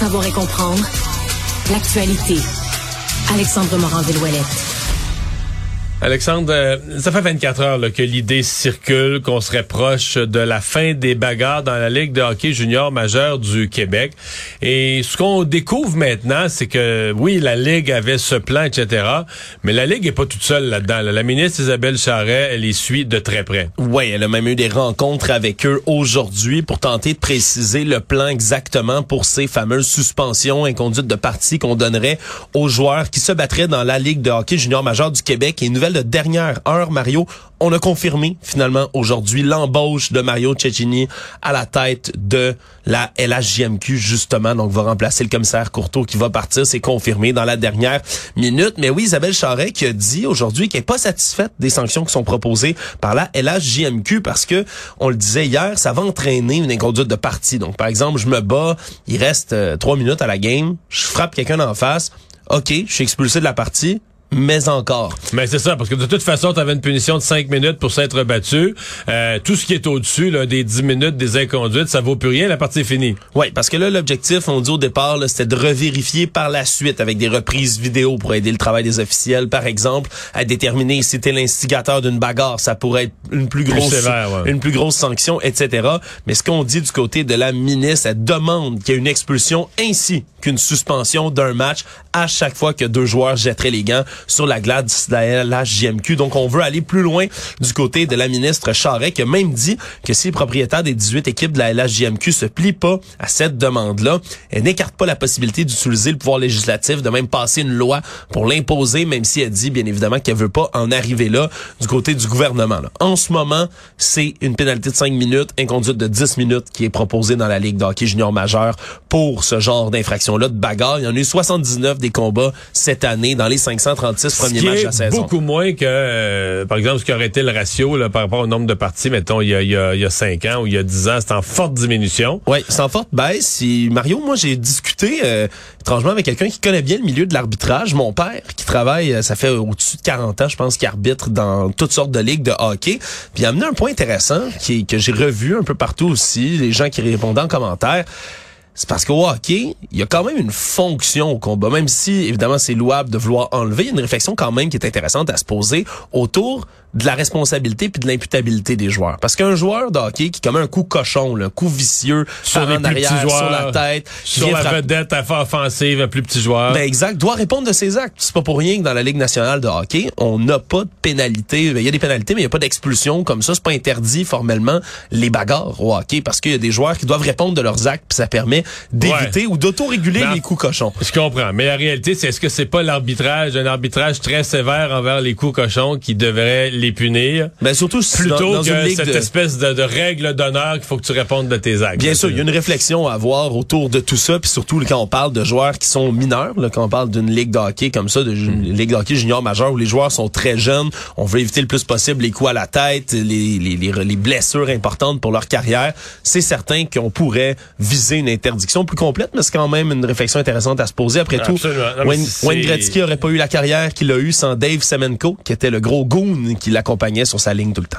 savoir et comprendre l'actualité. Alexandre Morand-Villouellette. Alexandre, euh, ça fait 24 heures que l'idée circule qu'on serait proche de la fin des bagarres dans la Ligue de hockey junior majeure du Québec. Et ce qu'on découvre maintenant, c'est que oui, la Ligue avait ce plan, etc. Mais la Ligue est pas toute seule là-dedans. La ministre Isabelle Charret, elle les suit de très près. Oui, elle a même eu des rencontres avec eux aujourd'hui pour tenter de préciser le plan exactement pour ces fameuses suspensions inconduites de partie qu'on donnerait aux joueurs qui se battraient dans la Ligue de hockey junior majeure du Québec. Et de dernière heure, Mario, on a confirmé finalement aujourd'hui l'embauche de Mario Cecchini à la tête de la LHJMQ justement. Donc va remplacer le commissaire Courteau qui va partir, c'est confirmé dans la dernière minute. Mais oui, Isabelle Charret qui a dit aujourd'hui qu'elle est pas satisfaite des sanctions qui sont proposées par la LHJMQ parce que on le disait hier, ça va entraîner une inconduite de partie. Donc par exemple, je me bats, il reste euh, trois minutes à la game, je frappe quelqu'un en face. OK, je suis expulsé de la partie mais encore. Mais c'est ça, parce que de toute façon, tu avais une punition de 5 minutes pour s'être battu. Euh, tout ce qui est au-dessus des 10 minutes des inconduites, ça vaut plus rien, la partie est finie. Oui, parce que là, l'objectif, on dit au départ, c'était de revérifier par la suite avec des reprises vidéo pour aider le travail des officiels, par exemple, à déterminer si c'était l'instigateur d'une bagarre, ça pourrait être une plus grosse, une plus grosse sanction, etc. Mais ce qu'on dit du côté de la ministre, elle demande qu'il y ait une expulsion ainsi qu'une suspension d'un match à chaque fois que deux joueurs jetteraient les gants sur la glace de la JMQ. Donc, on veut aller plus loin du côté de la ministre Charret, qui a même dit que si les propriétaires des 18 équipes de la LHJMQ se plient pas à cette demande-là, elle n'écarte pas la possibilité d'utiliser le pouvoir législatif, de même passer une loi pour l'imposer, même si elle dit, bien évidemment, qu'elle veut pas en arriver là du côté du gouvernement. En ce moment, c'est une pénalité de 5 minutes, inconduite de 10 minutes qui est proposée dans la Ligue d'hockey junior majeur pour ce genre d'infraction-là de bagarre. Il y en a eu 79 des combats cette année dans les 536 premiers matchs de la saison. Beaucoup moins que, euh, par exemple, ce qui aurait été le ratio là, par rapport au nombre de parties, mettons, il y a, il y a, il y a 5 ans ou il y a 10 ans. C'est en forte diminution. Oui, c'est en forte baisse. Mario, moi, j'ai discuté euh, étrangement avec quelqu'un qui connaît bien le milieu de l'arbitrage. Mon père, qui travaille, euh, ça fait au-dessus de 40 ans, je pense, qui arbitre dans toutes sortes de ligues de hockey. Puis il a amené un point intéressant qui, que j'ai revu un peu partout aussi, les gens qui répondaient en commentaire c'est parce qu'au hockey, il y a quand même une fonction au combat. Même si, évidemment, c'est louable de vouloir enlever, il y a une réflexion quand même qui est intéressante à se poser autour de la responsabilité puis de l'imputabilité des joueurs. Parce qu'un joueur de hockey qui commet un coup cochon, un coup vicieux, sur en arrière, joueurs, sur la tête, sur la vedette à offensive, un plus petit joueur. Ben exact, doit répondre de ses actes. C'est pas pour rien que dans la Ligue nationale de hockey, on n'a pas de pénalité. Ben, il y a des pénalités, mais il n'y a pas d'expulsion comme ça. C'est pas interdit formellement les bagarres au hockey parce qu'il y a des joueurs qui doivent répondre de leurs actes puis ça permet d'éviter ou d'autoréguler les coups cochons. Je comprends. Mais la réalité, c'est est-ce que c'est pas l'arbitrage, un arbitrage très sévère envers les coups cochons qui devrait les punir. Ben surtout plutôt que cette espèce de, de règle d'honneur qu'il faut que tu répondes de tes actes. Bien sûr, il y a une réflexion à avoir autour de tout ça, puis surtout quand on parle de joueurs qui sont mineurs, là, quand on parle d'une ligue de hockey comme ça, de hmm. ligue de hockey junior majeur où les joueurs sont très jeunes, on veut éviter le plus possible les coups à la tête, les, les, les, blessures importantes pour leur carrière. C'est certain qu'on pourrait viser une interdiction plus complète, mais c'est quand même une réflexion intéressante à se poser. Après tout, Wayne, Wayne Gretzky aurait pas eu la carrière qu'il a eu sans Dave Semenko, qui était le gros goon qui l'accompagnait sur sa ligne tout le temps.